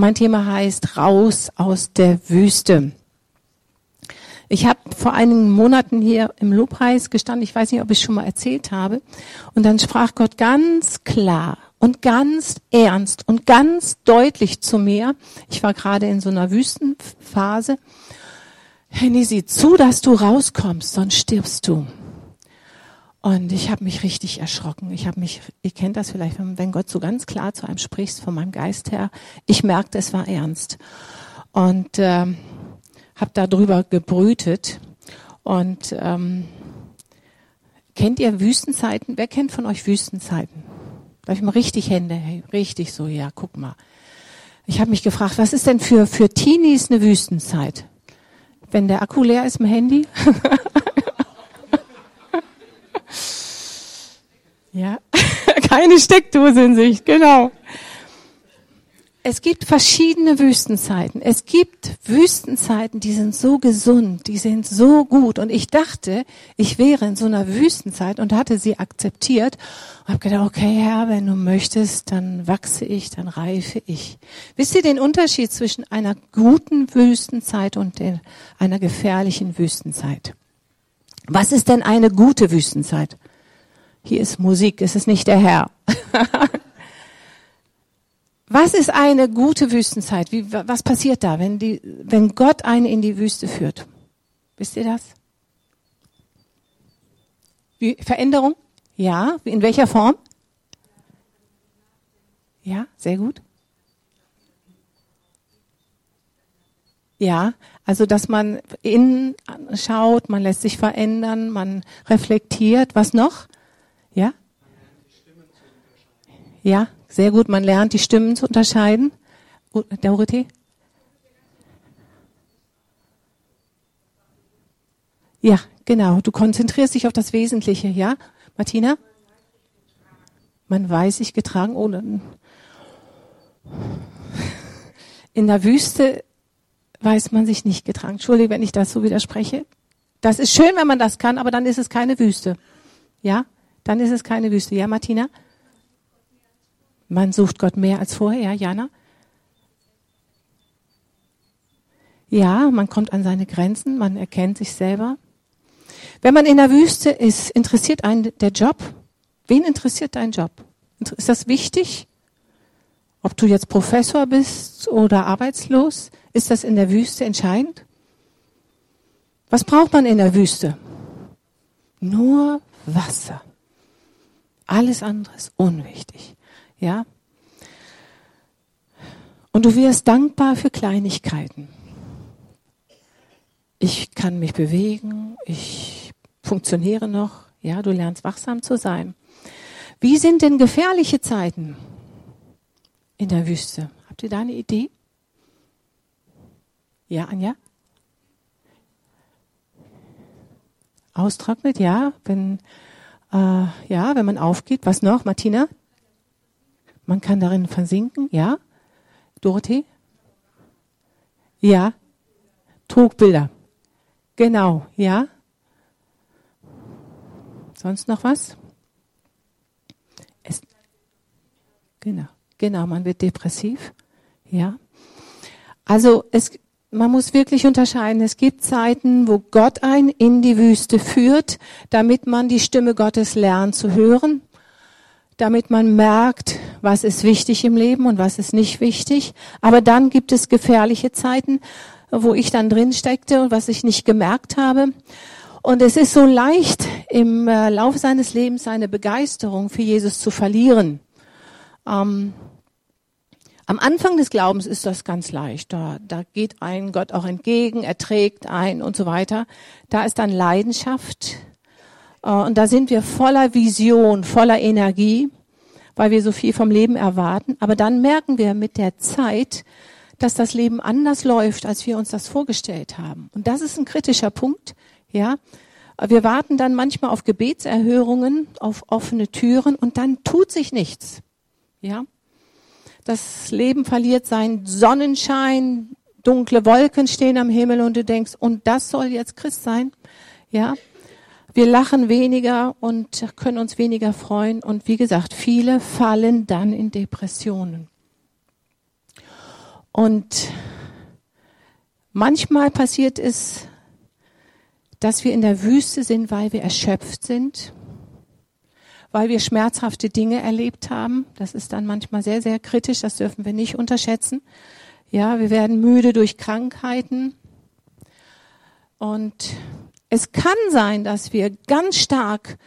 Mein Thema heißt Raus aus der Wüste. Ich habe vor einigen Monaten hier im Lobpreis gestanden, ich weiß nicht, ob ich schon mal erzählt habe, und dann sprach Gott ganz klar und ganz ernst und ganz deutlich zu mir. Ich war gerade in so einer Wüstenphase. Henny, sieh zu, dass du rauskommst, sonst stirbst du. Und ich habe mich richtig erschrocken. Ich habe mich, ihr kennt das vielleicht, wenn Gott so ganz klar zu einem spricht, von meinem Geist her. Ich merkte, es war ernst. Und äh, habe darüber gebrütet. Und ähm, kennt ihr Wüstenzeiten? Wer kennt von euch Wüstenzeiten? Darf ich mal richtig Hände? Richtig so, ja, guck mal. Ich habe mich gefragt, was ist denn für, für Teenies eine Wüstenzeit? Wenn der Akku leer ist im Handy? Ja, keine Steckdose in Sicht, genau. Es gibt verschiedene Wüstenzeiten. Es gibt Wüstenzeiten, die sind so gesund, die sind so gut. Und ich dachte, ich wäre in so einer Wüstenzeit und hatte sie akzeptiert und habe gedacht, okay, Herr, wenn du möchtest, dann wachse ich, dann reife ich. Wisst ihr den Unterschied zwischen einer guten Wüstenzeit und einer gefährlichen Wüstenzeit? Was ist denn eine gute Wüstenzeit? Hier ist Musik, es ist nicht der Herr. was ist eine gute Wüstenzeit? Wie, was passiert da, wenn, die, wenn Gott einen in die Wüste führt? Wisst ihr das? Wie, Veränderung? Ja. In welcher Form? Ja, sehr gut. Ja, also dass man innen schaut, man lässt sich verändern, man reflektiert. Was noch? Ja? Ja, sehr gut. Man lernt die Stimmen zu unterscheiden. Dorothee? Ja, genau. Du konzentrierst dich auf das Wesentliche, ja? Martina? Man weiß sich getragen. Oh, in der Wüste weiß man sich nicht getragen. Entschuldige, wenn ich das so widerspreche. Das ist schön, wenn man das kann, aber dann ist es keine Wüste. Ja? Dann ist es keine Wüste. Ja, Martina? Man sucht Gott mehr als vorher. Ja, Jana? Ja, man kommt an seine Grenzen, man erkennt sich selber. Wenn man in der Wüste ist, interessiert einen der Job? Wen interessiert dein Job? Ist das wichtig? Ob du jetzt Professor bist oder arbeitslos, ist das in der Wüste entscheidend? Was braucht man in der Wüste? Nur Wasser. Alles andere ist unwichtig. Ja? Und du wirst dankbar für Kleinigkeiten. Ich kann mich bewegen, ich funktioniere noch, ja, du lernst wachsam zu sein. Wie sind denn gefährliche Zeiten in der Wüste? Habt ihr da eine Idee? Ja, Anja? Austrocknet, ja, wenn äh, ja, wenn man aufgeht. Was noch, Martina? Man kann darin versinken, ja? Dorothee? Ja? Trugbilder. Genau, ja? Sonst noch was? Es, genau, genau, man wird depressiv, ja? Also es man muss wirklich unterscheiden. Es gibt Zeiten, wo Gott einen in die Wüste führt, damit man die Stimme Gottes lernt zu hören, damit man merkt, was ist wichtig im Leben und was ist nicht wichtig. Aber dann gibt es gefährliche Zeiten, wo ich dann drin steckte und was ich nicht gemerkt habe. Und es ist so leicht, im äh, Laufe seines Lebens seine Begeisterung für Jesus zu verlieren. Ähm, am Anfang des Glaubens ist das ganz leicht. Da, da geht ein Gott auch entgegen, er trägt ein und so weiter. Da ist dann Leidenschaft. Äh, und da sind wir voller Vision, voller Energie, weil wir so viel vom Leben erwarten. Aber dann merken wir mit der Zeit, dass das Leben anders läuft, als wir uns das vorgestellt haben. Und das ist ein kritischer Punkt, ja. Wir warten dann manchmal auf Gebetserhörungen, auf offene Türen und dann tut sich nichts, ja. Das Leben verliert seinen Sonnenschein, dunkle Wolken stehen am Himmel und du denkst, und das soll jetzt Christ sein? Ja. Wir lachen weniger und können uns weniger freuen. Und wie gesagt, viele fallen dann in Depressionen. Und manchmal passiert es, dass wir in der Wüste sind, weil wir erschöpft sind, weil wir schmerzhafte Dinge erlebt haben. Das ist dann manchmal sehr, sehr kritisch, das dürfen wir nicht unterschätzen. Ja, wir werden müde durch Krankheiten. Und es kann sein, dass wir ganz stark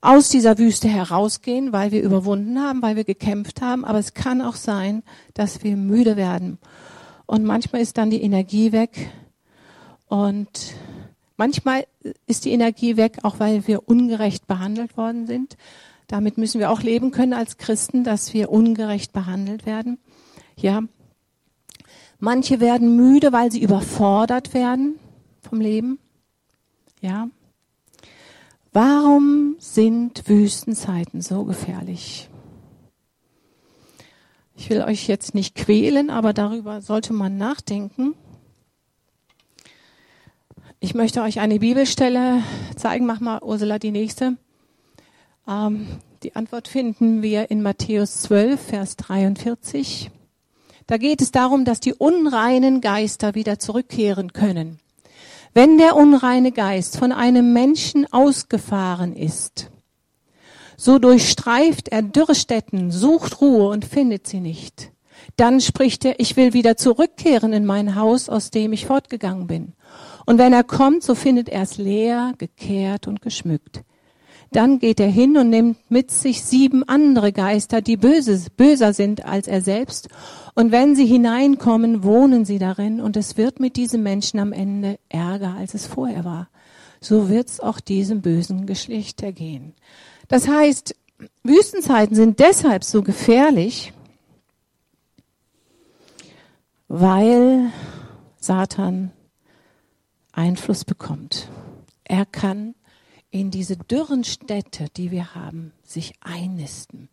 aus dieser Wüste herausgehen, weil wir überwunden haben, weil wir gekämpft haben. Aber es kann auch sein, dass wir müde werden. Und manchmal ist dann die Energie weg. Und manchmal ist die Energie weg, auch weil wir ungerecht behandelt worden sind. Damit müssen wir auch leben können als Christen, dass wir ungerecht behandelt werden. Ja. Manche werden müde, weil sie überfordert werden vom Leben. Ja. Warum sind Wüstenzeiten so gefährlich? Ich will euch jetzt nicht quälen, aber darüber sollte man nachdenken. Ich möchte euch eine Bibelstelle zeigen. Mach mal, Ursula, die nächste. Ähm, die Antwort finden wir in Matthäus 12, Vers 43. Da geht es darum, dass die unreinen Geister wieder zurückkehren können. Wenn der unreine Geist von einem Menschen ausgefahren ist, so durchstreift er Dürrstätten, sucht Ruhe und findet sie nicht. Dann spricht er, ich will wieder zurückkehren in mein Haus, aus dem ich fortgegangen bin. Und wenn er kommt, so findet er es leer, gekehrt und geschmückt. Dann geht er hin und nimmt mit sich sieben andere Geister, die böse, böser sind als er selbst. Und wenn sie hineinkommen, wohnen sie darin. Und es wird mit diesem Menschen am Ende ärger, als es vorher war. So wird es auch diesem bösen Geschlecht ergehen. Das heißt, Wüstenzeiten sind deshalb so gefährlich, weil Satan Einfluss bekommt. Er kann in diese dürren Städte, die wir haben, sich einnisten.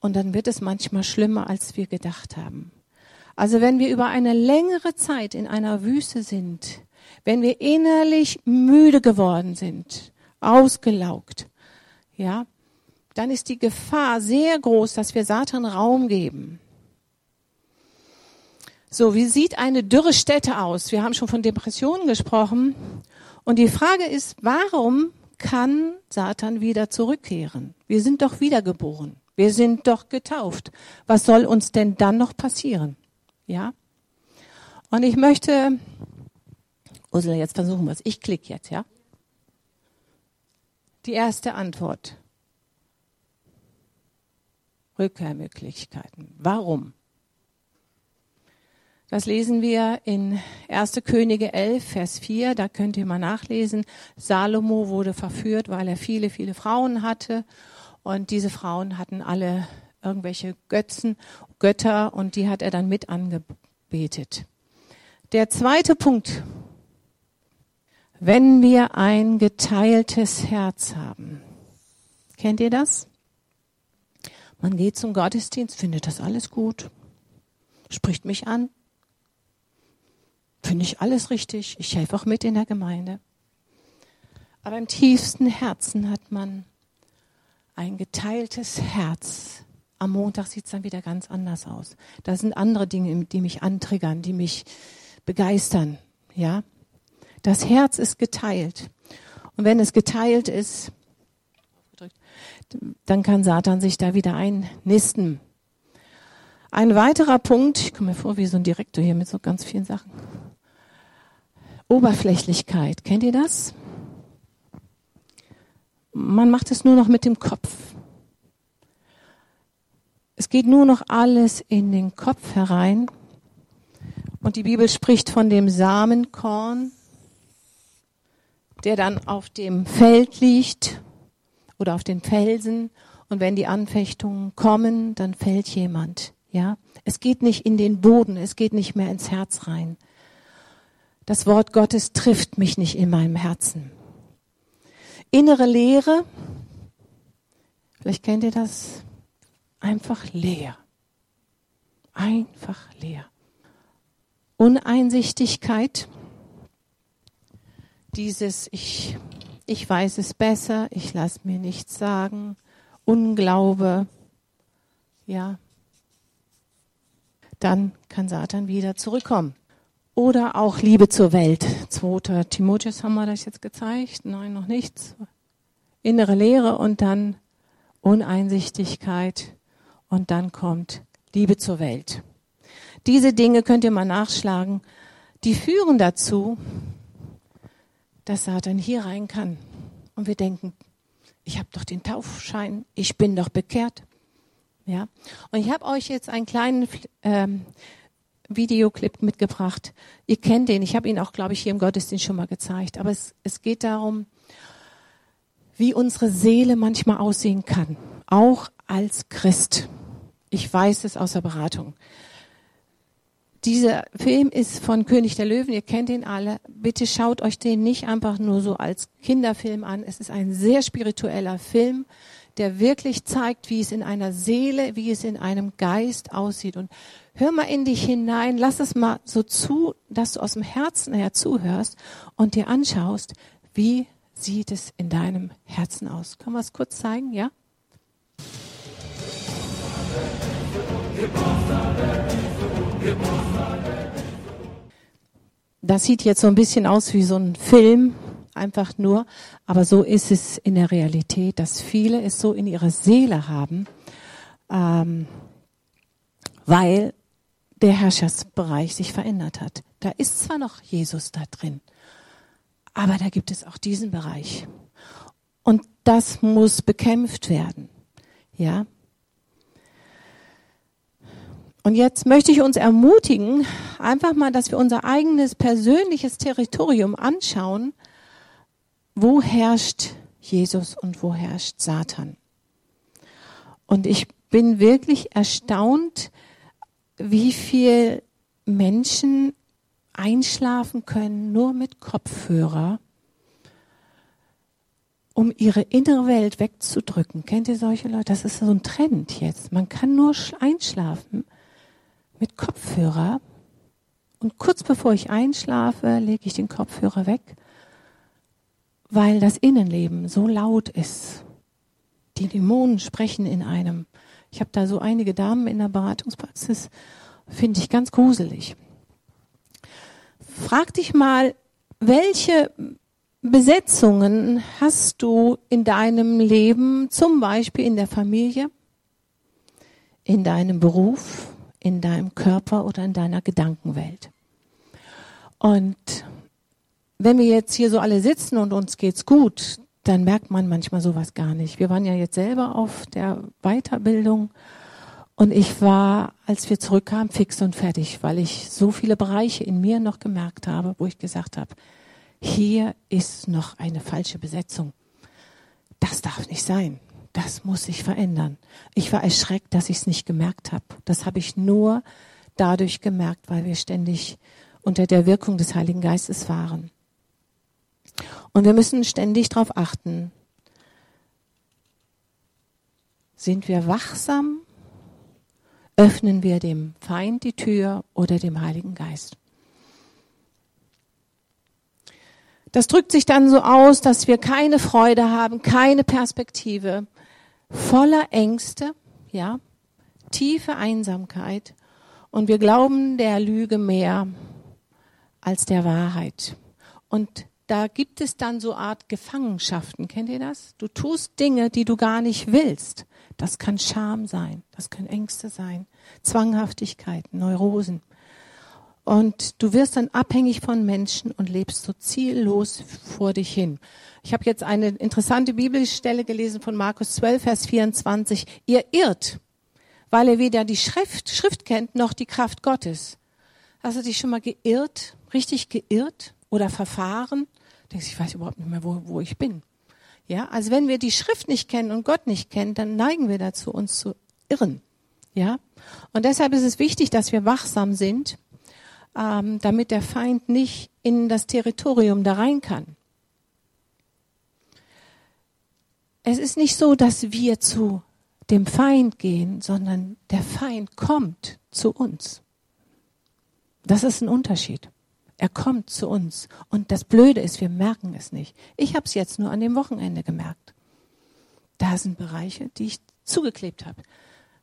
Und dann wird es manchmal schlimmer, als wir gedacht haben. Also wenn wir über eine längere Zeit in einer Wüste sind, wenn wir innerlich müde geworden sind, ausgelaugt, ja, dann ist die Gefahr sehr groß, dass wir Satan Raum geben. So, wie sieht eine dürre Stätte aus? Wir haben schon von Depressionen gesprochen. Und die Frage ist, warum kann Satan wieder zurückkehren? Wir sind doch wiedergeboren. Wir sind doch getauft. Was soll uns denn dann noch passieren? Ja? Und ich möchte, Ursula, jetzt versuchen wir es. Ich klicke jetzt, ja? Die erste Antwort. Rückkehrmöglichkeiten. Warum? Das lesen wir in 1. Könige 11, Vers 4. Da könnt ihr mal nachlesen. Salomo wurde verführt, weil er viele, viele Frauen hatte. Und diese Frauen hatten alle irgendwelche Götzen, Götter und die hat er dann mit angebetet. Der zweite Punkt. Wenn wir ein geteiltes Herz haben. Kennt ihr das? Man geht zum Gottesdienst, findet das alles gut, spricht mich an, Finde ich alles richtig. Ich helfe auch mit in der Gemeinde. Aber im tiefsten Herzen hat man ein geteiltes Herz. Am Montag sieht es dann wieder ganz anders aus. Da sind andere Dinge, die mich antriggern, die mich begeistern. Ja, das Herz ist geteilt. Und wenn es geteilt ist, dann kann Satan sich da wieder einnisten. Ein weiterer Punkt, ich komme mir vor wie so ein Direktor hier mit so ganz vielen Sachen. Oberflächlichkeit. Kennt ihr das? Man macht es nur noch mit dem Kopf. Es geht nur noch alles in den Kopf herein. Und die Bibel spricht von dem Samenkorn, der dann auf dem Feld liegt oder auf den Felsen. Und wenn die Anfechtungen kommen, dann fällt jemand. Ja, es geht nicht in den Boden, es geht nicht mehr ins Herz rein. Das Wort Gottes trifft mich nicht in meinem Herzen. Innere Leere, vielleicht kennt ihr das, einfach leer. Einfach leer. Uneinsichtigkeit, dieses ich, ich weiß es besser, ich lasse mir nichts sagen, Unglaube, ja. dann kann Satan wieder zurückkommen. Oder auch Liebe zur Welt. 2. Timotheus haben wir das jetzt gezeigt. Nein, noch nichts. Innere Leere und dann Uneinsichtigkeit und dann kommt Liebe zur Welt. Diese Dinge könnt ihr mal nachschlagen. Die führen dazu, dass Satan hier rein kann. Und wir denken, ich habe doch den Taufschein, ich bin doch bekehrt. Ja. Und ich habe euch jetzt einen kleinen ähm, Videoclip mitgebracht. Ihr kennt den. Ich habe ihn auch, glaube ich, hier im Gottesdienst schon mal gezeigt. Aber es, es geht darum, wie unsere Seele manchmal aussehen kann, auch als Christ. Ich weiß es aus der Beratung. Dieser Film ist von König der Löwen, ihr kennt ihn alle. Bitte schaut euch den nicht einfach nur so als Kinderfilm an. Es ist ein sehr spiritueller Film, der wirklich zeigt, wie es in einer Seele, wie es in einem Geist aussieht. Und hör mal in dich hinein, lass es mal so zu, dass du aus dem Herzen her zuhörst und dir anschaust, wie sieht es in deinem Herzen aus? Können wir es kurz zeigen, ja? Das sieht jetzt so ein bisschen aus wie so ein Film, einfach nur, aber so ist es in der Realität, dass viele es so in ihrer Seele haben, ähm, weil der Herrschaftsbereich sich verändert hat. Da ist zwar noch Jesus da drin, aber da gibt es auch diesen Bereich. Und das muss bekämpft werden. Ja. Und jetzt möchte ich uns ermutigen, einfach mal, dass wir unser eigenes persönliches Territorium anschauen. Wo herrscht Jesus und wo herrscht Satan? Und ich bin wirklich erstaunt, wie viel Menschen einschlafen können, nur mit Kopfhörer, um ihre innere Welt wegzudrücken. Kennt ihr solche Leute? Das ist so ein Trend jetzt. Man kann nur einschlafen mit Kopfhörer. Und kurz bevor ich einschlafe, lege ich den Kopfhörer weg, weil das Innenleben so laut ist. Die Dämonen sprechen in einem. Ich habe da so einige Damen in der Beratungspraxis, finde ich ganz gruselig. Frag dich mal, welche Besetzungen hast du in deinem Leben, zum Beispiel in der Familie, in deinem Beruf, in deinem Körper oder in deiner Gedankenwelt? Und wenn wir jetzt hier so alle sitzen und uns geht's gut, dann merkt man manchmal sowas gar nicht. Wir waren ja jetzt selber auf der Weiterbildung und ich war, als wir zurückkamen, fix und fertig, weil ich so viele Bereiche in mir noch gemerkt habe, wo ich gesagt habe, hier ist noch eine falsche Besetzung. Das darf nicht sein. Das muss sich verändern. Ich war erschreckt, dass ich es nicht gemerkt habe. Das habe ich nur dadurch gemerkt, weil wir ständig unter der Wirkung des Heiligen Geistes waren. Und wir müssen ständig darauf achten. Sind wir wachsam öffnen wir dem Feind die Tür oder dem Heiligen Geist. Das drückt sich dann so aus, dass wir keine Freude haben, keine Perspektive, voller Ängste, ja, tiefe Einsamkeit und wir glauben der Lüge mehr als der Wahrheit. Und da gibt es dann so Art Gefangenschaften. Kennt ihr das? Du tust Dinge, die du gar nicht willst. Das kann Scham sein, das können Ängste sein, Zwanghaftigkeiten, Neurosen. Und du wirst dann abhängig von Menschen und lebst so ziellos vor dich hin. Ich habe jetzt eine interessante Bibelstelle gelesen von Markus 12, Vers 24. Ihr irrt, weil ihr weder die Schrift, Schrift kennt noch die Kraft Gottes. Hast du dich schon mal geirrt, richtig geirrt oder verfahren? Denkst, ich weiß überhaupt nicht mehr, wo, wo ich bin. Ja, also wenn wir die Schrift nicht kennen und Gott nicht kennen, dann neigen wir dazu, uns zu irren. Ja, und deshalb ist es wichtig, dass wir wachsam sind, ähm, damit der Feind nicht in das Territorium da rein kann. Es ist nicht so, dass wir zu dem Feind gehen, sondern der Feind kommt zu uns. Das ist ein Unterschied. Er kommt zu uns. Und das Blöde ist, wir merken es nicht. Ich habe es jetzt nur an dem Wochenende gemerkt. Da sind Bereiche, die ich zugeklebt habe.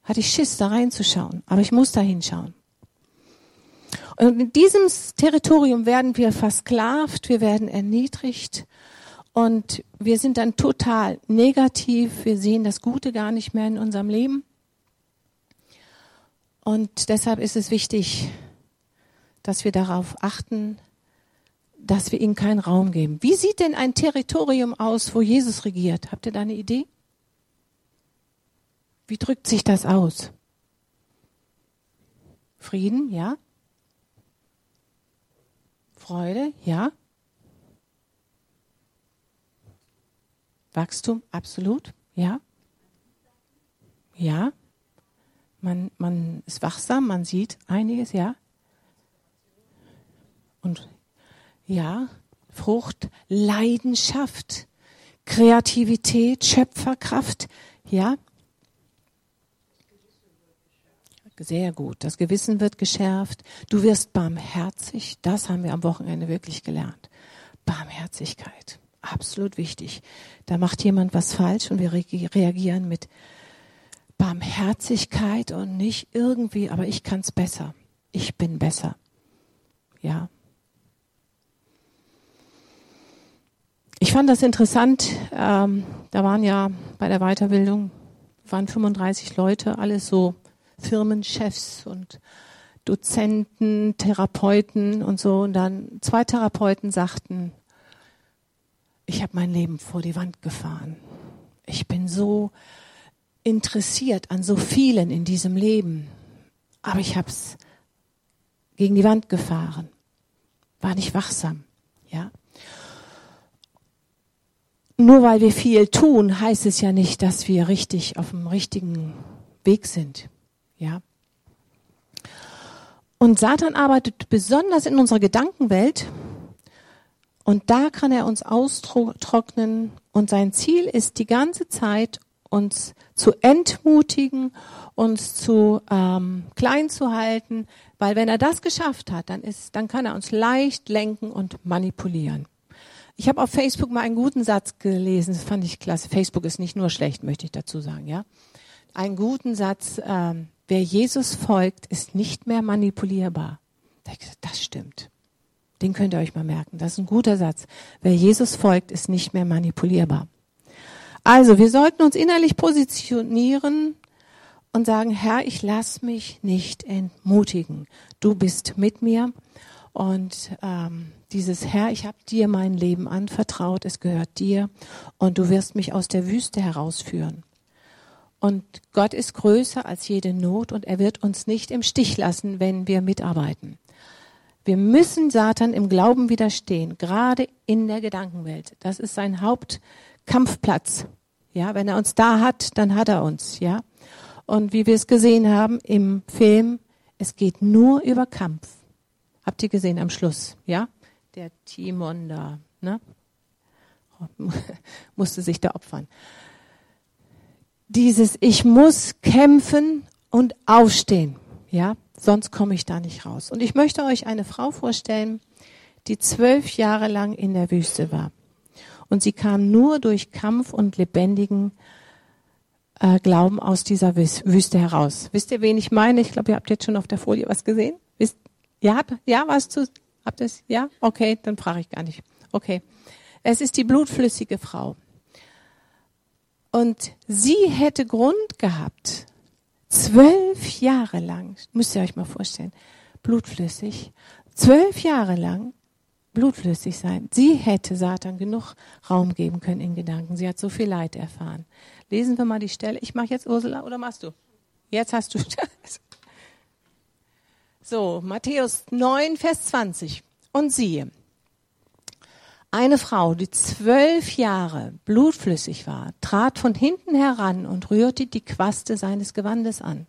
Hatte ich Schiss, da reinzuschauen. Aber ich muss da hinschauen. Und in diesem Territorium werden wir versklavt, wir werden erniedrigt und wir sind dann total negativ. Wir sehen das Gute gar nicht mehr in unserem Leben. Und deshalb ist es wichtig, dass wir darauf achten, dass wir ihnen keinen Raum geben. Wie sieht denn ein Territorium aus, wo Jesus regiert? Habt ihr da eine Idee? Wie drückt sich das aus? Frieden, ja? Freude, ja? Wachstum, absolut, ja? Ja? Man, man ist wachsam, man sieht einiges, ja? Und ja, Frucht, Leidenschaft, Kreativität, Schöpferkraft, ja? Sehr gut. Das Gewissen wird geschärft. Du wirst barmherzig. Das haben wir am Wochenende wirklich gelernt. Barmherzigkeit. Absolut wichtig. Da macht jemand was falsch und wir reagieren mit Barmherzigkeit und nicht irgendwie, aber ich kann es besser. Ich bin besser. Ja. Ich fand das interessant. Ähm, da waren ja bei der Weiterbildung waren 35 Leute, alles so Firmenchefs und Dozenten, Therapeuten und so. Und dann zwei Therapeuten sagten, ich habe mein Leben vor die Wand gefahren. Ich bin so interessiert an so vielen in diesem Leben, aber ich habe es gegen die Wand gefahren, war nicht wachsam, ja. Nur weil wir viel tun, heißt es ja nicht, dass wir richtig auf dem richtigen Weg sind. Ja. Und Satan arbeitet besonders in unserer Gedankenwelt. Und da kann er uns austrocknen. Und sein Ziel ist die ganze Zeit, uns zu entmutigen, uns zu ähm, klein zu halten. Weil wenn er das geschafft hat, dann, ist, dann kann er uns leicht lenken und manipulieren. Ich habe auf Facebook mal einen guten Satz gelesen, das fand ich klasse. Facebook ist nicht nur schlecht, möchte ich dazu sagen, ja. Einen guten Satz, ähm, wer Jesus folgt, ist nicht mehr manipulierbar. Das stimmt. Den könnt ihr euch mal merken. Das ist ein guter Satz. Wer Jesus folgt, ist nicht mehr manipulierbar. Also, wir sollten uns innerlich positionieren und sagen, Herr, ich lass mich nicht entmutigen. Du bist mit mir und ähm, dieses Herr, ich habe dir mein Leben anvertraut, es gehört dir und du wirst mich aus der Wüste herausführen. Und Gott ist größer als jede Not und er wird uns nicht im Stich lassen, wenn wir mitarbeiten. Wir müssen Satan im Glauben widerstehen, gerade in der Gedankenwelt. Das ist sein Hauptkampfplatz. Ja, wenn er uns da hat, dann hat er uns, ja. Und wie wir es gesehen haben im Film, es geht nur über Kampf. Habt ihr gesehen am Schluss, ja? Der Timon da, ne? musste sich da opfern dieses Ich muss kämpfen und aufstehen. Ja, sonst komme ich da nicht raus. Und ich möchte euch eine Frau vorstellen, die zwölf Jahre lang in der Wüste war. Und sie kam nur durch Kampf und lebendigen äh, Glauben aus dieser Wüste heraus. Wisst ihr, wen ich meine? Ich glaube, ihr habt jetzt schon auf der Folie was gesehen. Wisst, ja, ja, was zu, habt ihr es? Ja? Okay, dann frage ich gar nicht. Okay. Es ist die blutflüssige Frau. Und sie hätte Grund gehabt, zwölf Jahre lang, müsst ihr euch mal vorstellen, blutflüssig, zwölf Jahre lang blutflüssig sein. Sie hätte Satan genug Raum geben können in Gedanken. Sie hat so viel Leid erfahren. Lesen wir mal die Stelle. Ich mache jetzt Ursula oder machst du? Jetzt hast du. so, Matthäus 9, Vers 20. Und siehe, eine Frau, die zwölf Jahre blutflüssig war, trat von hinten heran und rührte die Quaste seines Gewandes an.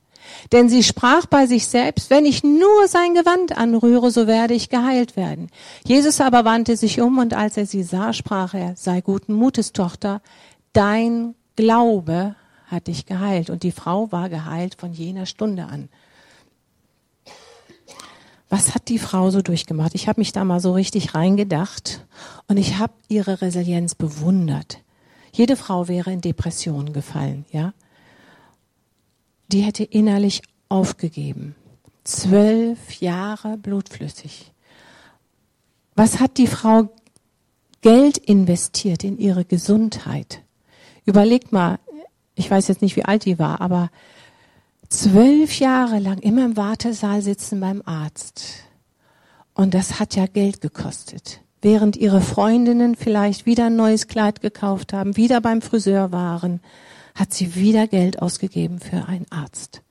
Denn sie sprach bei sich selbst, wenn ich nur sein Gewand anrühre, so werde ich geheilt werden. Jesus aber wandte sich um und als er sie sah, sprach er, sei guten Mutes, Tochter, dein Glaube hat dich geheilt. Und die Frau war geheilt von jener Stunde an. Was hat die Frau so durchgemacht? Ich habe mich da mal so richtig reingedacht und ich habe ihre Resilienz bewundert. Jede Frau wäre in Depressionen gefallen, ja? Die hätte innerlich aufgegeben. Zwölf Jahre blutflüssig. Was hat die Frau Geld investiert in ihre Gesundheit? Überlegt mal, ich weiß jetzt nicht, wie alt die war, aber zwölf Jahre lang immer im Wartesaal sitzen beim Arzt. Und das hat ja Geld gekostet. Während ihre Freundinnen vielleicht wieder ein neues Kleid gekauft haben, wieder beim Friseur waren, hat sie wieder Geld ausgegeben für einen Arzt.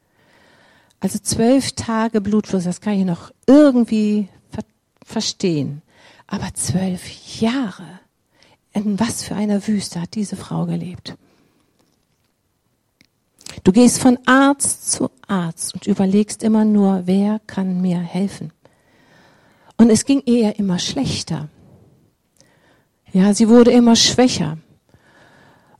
Also zwölf Tage Blutfluss, das kann ich noch irgendwie ver verstehen. Aber zwölf Jahre, in was für einer Wüste hat diese Frau gelebt? Du gehst von Arzt zu Arzt und überlegst immer nur, wer kann mir helfen? Und es ging eher immer schlechter. Ja, sie wurde immer schwächer.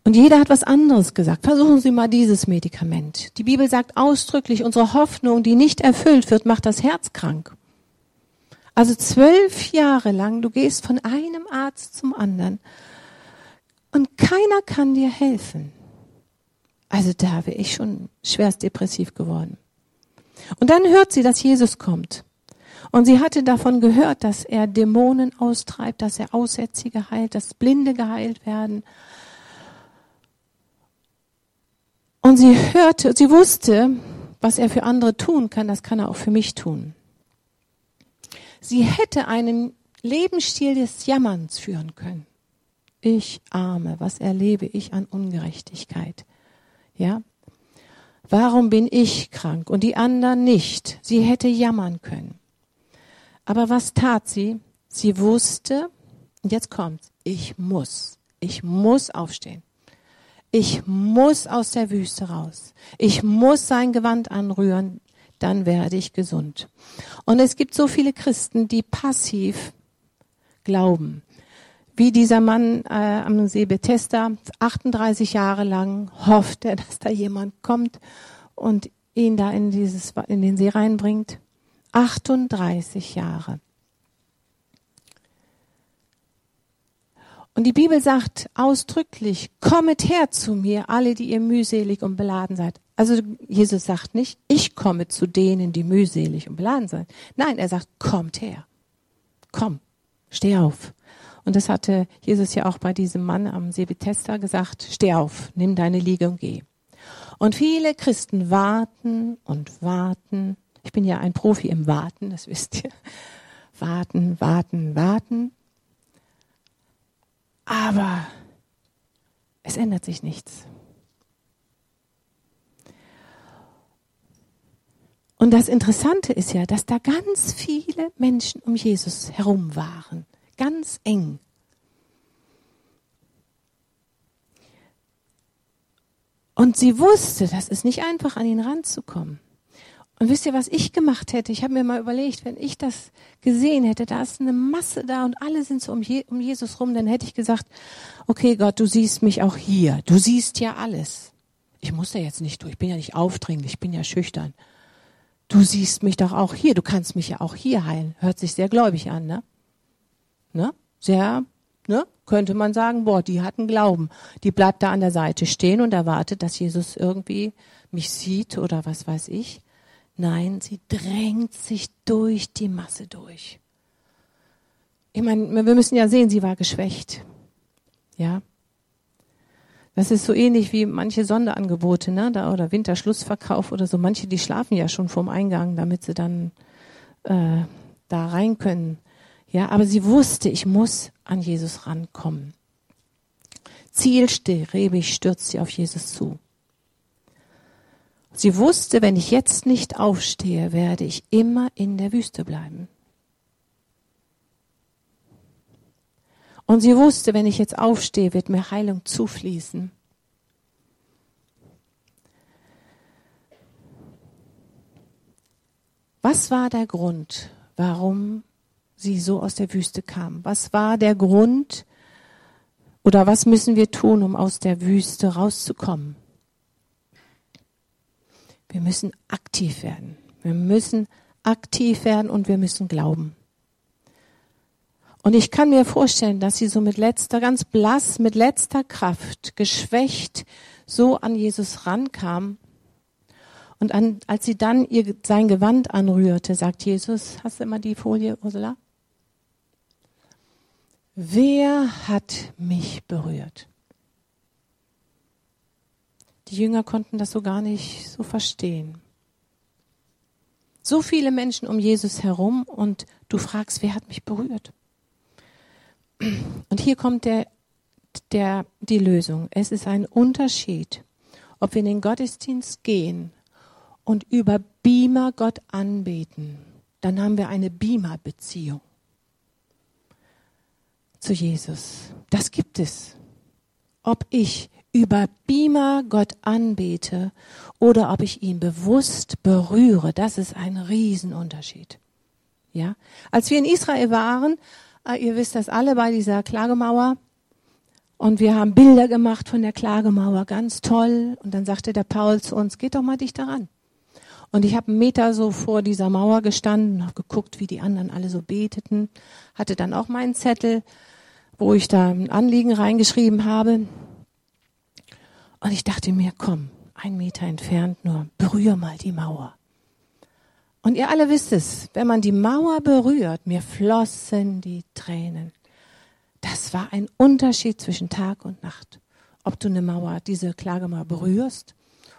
Und jeder hat was anderes gesagt. Versuchen Sie mal dieses Medikament. Die Bibel sagt ausdrücklich, unsere Hoffnung, die nicht erfüllt wird, macht das Herz krank. Also zwölf Jahre lang, du gehst von einem Arzt zum anderen und keiner kann dir helfen. Also da wäre ich schon schwerst depressiv geworden. Und dann hört sie, dass Jesus kommt. Und sie hatte davon gehört, dass er Dämonen austreibt, dass er Aussätzige heilt, dass Blinde geheilt werden. Und sie hörte, sie wusste, was er für andere tun kann, das kann er auch für mich tun. Sie hätte einen Lebensstil des Jammerns führen können. Ich arme, was erlebe ich an Ungerechtigkeit? Ja? Warum bin ich krank und die anderen nicht? Sie hätte jammern können. Aber was tat sie? Sie wusste, und jetzt kommt's, ich muss, ich muss aufstehen. Ich muss aus der Wüste raus. Ich muss sein Gewand anrühren, dann werde ich gesund. Und es gibt so viele Christen, die passiv glauben. Wie dieser Mann äh, am See Bethesda, 38 Jahre lang hofft er, dass da jemand kommt und ihn da in, dieses, in den See reinbringt. 38 Jahre. Und die Bibel sagt ausdrücklich, kommet her zu mir, alle, die ihr mühselig und beladen seid. Also Jesus sagt nicht, ich komme zu denen, die mühselig und beladen sind. Nein, er sagt, kommt her. Komm, steh auf. Und das hatte Jesus ja auch bei diesem Mann am See gesagt, steh auf, nimm deine Liege und geh. Und viele Christen warten und warten. Ich bin ja ein Profi im Warten, das wisst ihr. Warten, warten, warten. Aber es ändert sich nichts. Und das Interessante ist ja, dass da ganz viele Menschen um Jesus herum waren. Ganz eng. Und sie wusste, das ist nicht einfach, an ihn ranzukommen. Und wisst ihr, was ich gemacht hätte? Ich habe mir mal überlegt, wenn ich das gesehen hätte, da ist eine Masse da und alle sind so um, Je um Jesus rum, dann hätte ich gesagt, okay Gott, du siehst mich auch hier. Du siehst ja alles. Ich muss da jetzt nicht durch. Ich bin ja nicht aufdringlich, ich bin ja schüchtern. Du siehst mich doch auch hier. Du kannst mich ja auch hier heilen. Hört sich sehr gläubig an, ne? Ne? Sehr, ne? Könnte man sagen, boah, die hatten Glauben. Die bleibt da an der Seite stehen und erwartet, dass Jesus irgendwie mich sieht oder was weiß ich. Nein, sie drängt sich durch die Masse durch. Ich meine, wir müssen ja sehen, sie war geschwächt. Ja. Das ist so ähnlich wie manche Sonderangebote, ne, da, oder Winterschlussverkauf oder so. Manche, die schlafen ja schon vorm Eingang, damit sie dann äh, da rein können. Ja, aber sie wusste, ich muss an Jesus rankommen. Zielstrebig stürzt sie auf Jesus zu. Sie wusste, wenn ich jetzt nicht aufstehe, werde ich immer in der Wüste bleiben. Und sie wusste, wenn ich jetzt aufstehe, wird mir Heilung zufließen. Was war der Grund, warum sie so aus der Wüste kam? Was war der Grund oder was müssen wir tun, um aus der Wüste rauszukommen? Wir müssen aktiv werden. Wir müssen aktiv werden und wir müssen glauben. Und ich kann mir vorstellen, dass sie so mit letzter, ganz blass, mit letzter Kraft, geschwächt, so an Jesus rankam. Und an, als sie dann ihr, sein Gewand anrührte, sagt Jesus, hast du immer die Folie, Ursula? Wer hat mich berührt? Die Jünger konnten das so gar nicht so verstehen. So viele Menschen um Jesus herum und du fragst, wer hat mich berührt? Und hier kommt der, der, die Lösung. Es ist ein Unterschied, ob wir in den Gottesdienst gehen und über Beamer Gott anbeten. Dann haben wir eine Beamer-Beziehung zu Jesus. Das gibt es. Ob ich über Beamer Gott anbete oder ob ich ihn bewusst berühre, das ist ein Riesenunterschied. Ja, als wir in Israel waren, ihr wisst das alle bei dieser Klagemauer, und wir haben Bilder gemacht von der Klagemauer, ganz toll. Und dann sagte der Paul zu uns, geht doch mal dichter ran. Und ich habe einen Meter so vor dieser Mauer gestanden, habe geguckt, wie die anderen alle so beteten, hatte dann auch meinen Zettel, wo ich da ein Anliegen reingeschrieben habe. Und ich dachte mir, komm, ein Meter entfernt nur, berühr mal die Mauer. Und ihr alle wisst es, wenn man die Mauer berührt, mir flossen die Tränen. Das war ein Unterschied zwischen Tag und Nacht. Ob du eine Mauer, diese Klagemauer berührst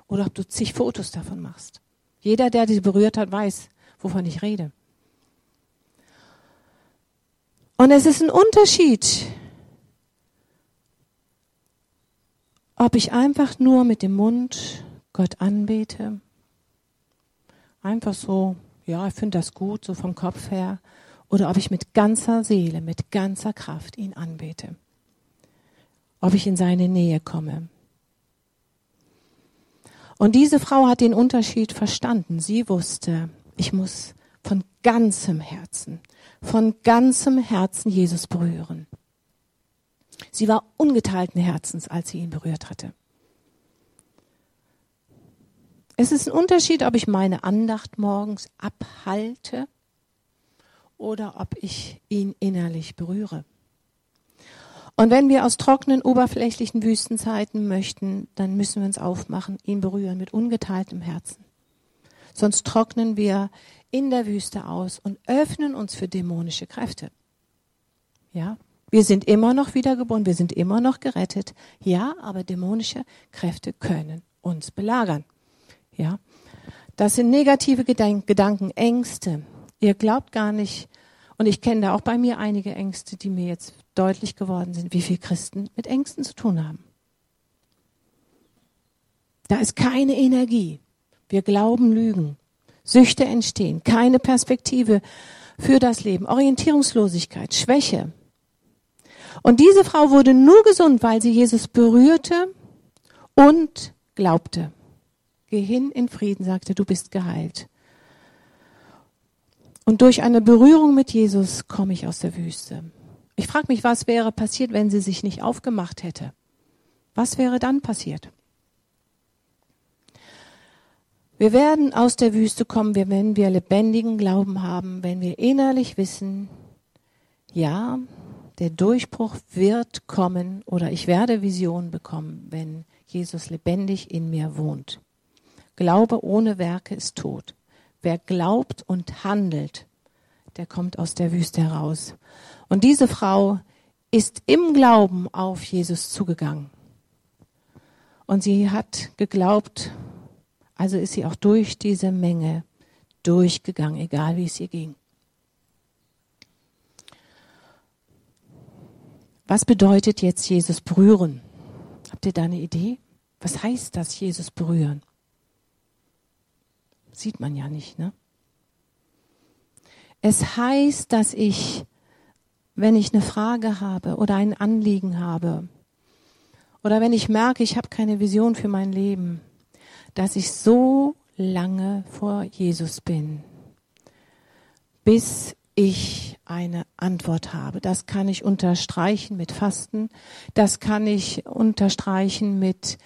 oder ob du zig Fotos davon machst. Jeder, der die berührt hat, weiß, wovon ich rede. Und es ist ein Unterschied, ob ich einfach nur mit dem Mund Gott anbete, einfach so, ja, ich finde das gut, so vom Kopf her, oder ob ich mit ganzer Seele, mit ganzer Kraft ihn anbete, ob ich in seine Nähe komme. Und diese Frau hat den Unterschied verstanden. Sie wusste, ich muss von ganzem Herzen, von ganzem Herzen Jesus berühren. Sie war ungeteilten Herzens, als sie ihn berührt hatte. Es ist ein Unterschied, ob ich meine Andacht morgens abhalte oder ob ich ihn innerlich berühre. Und wenn wir aus trockenen, oberflächlichen Wüstenzeiten möchten, dann müssen wir uns aufmachen, ihn berühren mit ungeteiltem Herzen. Sonst trocknen wir in der Wüste aus und öffnen uns für dämonische Kräfte. Ja, wir sind immer noch wiedergeboren, wir sind immer noch gerettet. Ja, aber dämonische Kräfte können uns belagern. Ja, das sind negative Gedanken, Ängste. Ihr glaubt gar nicht, und ich kenne da auch bei mir einige Ängste, die mir jetzt deutlich geworden sind, wie viel Christen mit Ängsten zu tun haben. Da ist keine Energie. Wir glauben Lügen. Süchte entstehen, keine Perspektive für das Leben, Orientierungslosigkeit, Schwäche. Und diese Frau wurde nur gesund, weil sie Jesus berührte und glaubte. Geh hin in Frieden, sagte, du bist geheilt. Und durch eine Berührung mit Jesus komme ich aus der Wüste. Ich frage mich, was wäre passiert, wenn sie sich nicht aufgemacht hätte? Was wäre dann passiert? Wir werden aus der Wüste kommen, wenn wir lebendigen Glauben haben, wenn wir innerlich wissen, ja, der Durchbruch wird kommen oder ich werde Visionen bekommen, wenn Jesus lebendig in mir wohnt. Glaube ohne Werke ist tot. Wer glaubt und handelt, der kommt aus der Wüste heraus. Und diese Frau ist im Glauben auf Jesus zugegangen. Und sie hat geglaubt, also ist sie auch durch diese Menge durchgegangen, egal wie es ihr ging. Was bedeutet jetzt Jesus berühren? Habt ihr da eine Idee? Was heißt das, Jesus berühren? Sieht man ja nicht, ne? Es heißt, dass ich, wenn ich eine Frage habe oder ein Anliegen habe oder wenn ich merke, ich habe keine Vision für mein Leben, dass ich so lange vor Jesus bin, bis ich eine Antwort habe. Das kann ich unterstreichen mit Fasten, das kann ich unterstreichen mit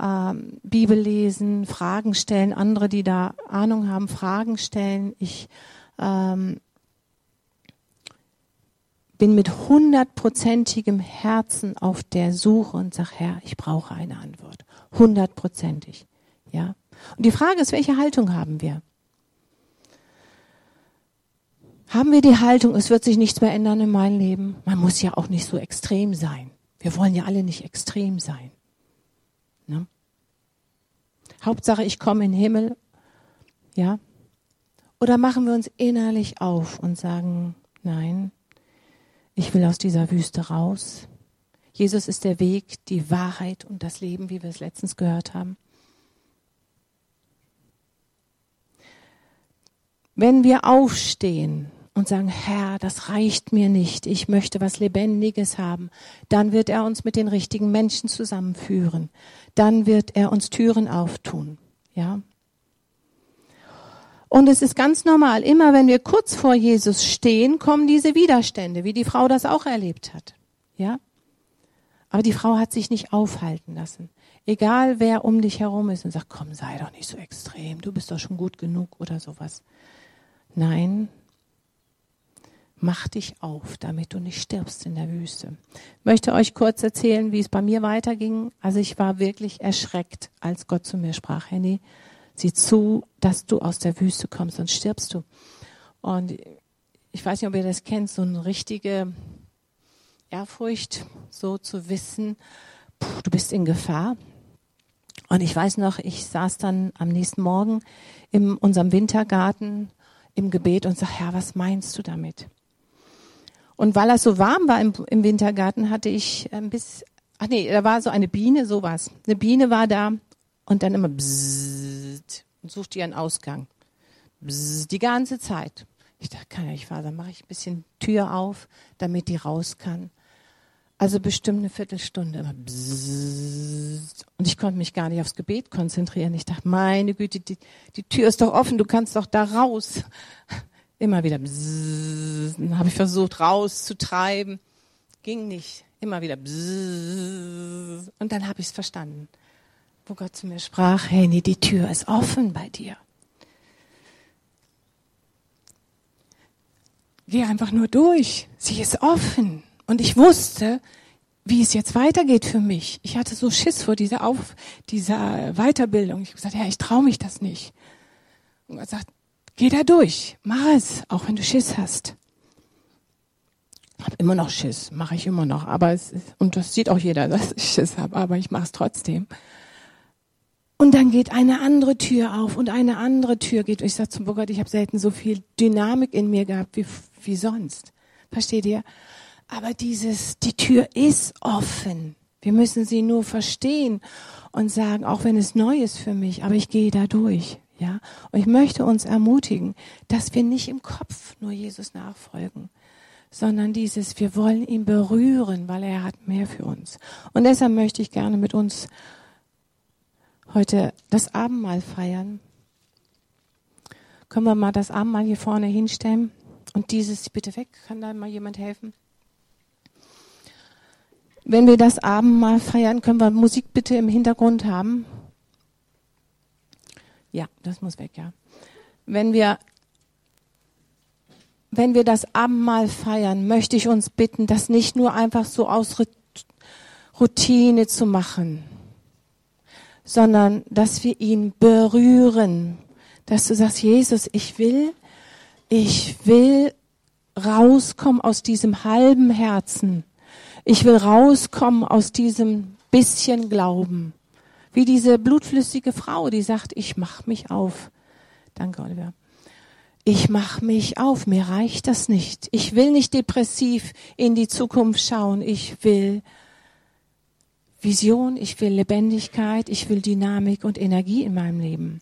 ähm, Bibel lesen, Fragen stellen, andere, die da Ahnung haben, Fragen stellen. Ich ähm, bin mit hundertprozentigem Herzen auf der Suche und sage, Herr, ich brauche eine Antwort. Hundertprozentig. Ja. Und die Frage ist, welche Haltung haben wir? Haben wir die Haltung, es wird sich nichts mehr ändern in meinem Leben? Man muss ja auch nicht so extrem sein. Wir wollen ja alle nicht extrem sein. Ne? Hauptsache, ich komme in den Himmel. Ja. Oder machen wir uns innerlich auf und sagen, nein, ich will aus dieser Wüste raus. Jesus ist der Weg, die Wahrheit und das Leben, wie wir es letztens gehört haben. Wenn wir aufstehen und sagen, Herr, das reicht mir nicht, ich möchte was Lebendiges haben, dann wird er uns mit den richtigen Menschen zusammenführen. Dann wird er uns Türen auftun. Ja. Und es ist ganz normal, immer wenn wir kurz vor Jesus stehen, kommen diese Widerstände, wie die Frau das auch erlebt hat. Ja. Aber die Frau hat sich nicht aufhalten lassen. Egal wer um dich herum ist und sagt, komm, sei doch nicht so extrem, du bist doch schon gut genug oder sowas. Nein, mach dich auf, damit du nicht stirbst in der Wüste. Ich möchte euch kurz erzählen, wie es bei mir weiterging. Also ich war wirklich erschreckt, als Gott zu mir sprach, Henny, sieh zu, dass du aus der Wüste kommst, sonst stirbst du. Und ich weiß nicht, ob ihr das kennt, so eine richtige Ehrfurcht, so zu wissen, puh, du bist in Gefahr. Und ich weiß noch, ich saß dann am nächsten Morgen in unserem Wintergarten im Gebet und sag, Herr, was meinst du damit? Und weil es so warm war im, im Wintergarten, hatte ich ein bisschen, ach nee, da war so eine Biene, sowas. Eine Biene war da und dann immer bzzzt und suchte ihren Ausgang. Bzzzt, die ganze Zeit. Ich dachte, kann ja nicht wahr sein, mache ich ein bisschen Tür auf, damit die raus kann. Also bestimmt eine Viertelstunde. Immer bzzzt. Und ich konnte mich gar nicht aufs Gebet konzentrieren. Ich dachte, meine Güte, die, die Tür ist doch offen, du kannst doch da raus. Immer wieder. Bzzz, habe ich versucht rauszutreiben. Ging nicht. Immer wieder. Bzzz, und dann habe ich es verstanden. Wo Gott zu mir sprach, hey, die Tür ist offen bei dir. Geh einfach nur durch. Sie ist offen. Und ich wusste, wie es jetzt weitergeht für mich. Ich hatte so Schiss vor dieser, Auf, dieser Weiterbildung. Ich habe gesagt, ja, ich traue mich das nicht. Und er sagt, Geh da durch, mach es, auch wenn du Schiss hast. Hab immer noch Schiss, mache ich immer noch, aber es ist, und das sieht auch jeder, dass ich Schiss habe, aber ich mache es trotzdem. Und dann geht eine andere Tür auf und eine andere Tür geht. Und ich sage zum Burgert, ich habe selten so viel Dynamik in mir gehabt wie, wie sonst. Versteht ihr? Aber dieses, die Tür ist offen. Wir müssen sie nur verstehen und sagen, auch wenn es neu ist für mich, aber ich gehe da durch. Ja, und ich möchte uns ermutigen, dass wir nicht im Kopf nur Jesus nachfolgen, sondern dieses, wir wollen ihn berühren, weil er hat mehr für uns. Und deshalb möchte ich gerne mit uns heute das Abendmahl feiern. Können wir mal das Abendmahl hier vorne hinstellen? Und dieses, bitte weg, kann da mal jemand helfen? Wenn wir das Abendmahl feiern, können wir Musik bitte im Hintergrund haben? Ja, das muss weg, ja. Wenn wir, wenn wir das Abendmahl feiern, möchte ich uns bitten, das nicht nur einfach so aus Routine zu machen, sondern dass wir ihn berühren, dass du sagst, Jesus, ich will, ich will rauskommen aus diesem halben Herzen. Ich will rauskommen aus diesem bisschen Glauben. Wie diese blutflüssige Frau, die sagt, ich mach mich auf. Danke, Oliver. Ich mach mich auf, mir reicht das nicht. Ich will nicht depressiv in die Zukunft schauen. Ich will Vision, ich will Lebendigkeit, ich will Dynamik und Energie in meinem Leben.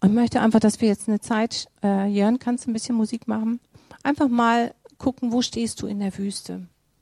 Und möchte einfach, dass wir jetzt eine Zeit, äh, Jörn, kannst du ein bisschen Musik machen? Einfach mal gucken, wo stehst du in der Wüste?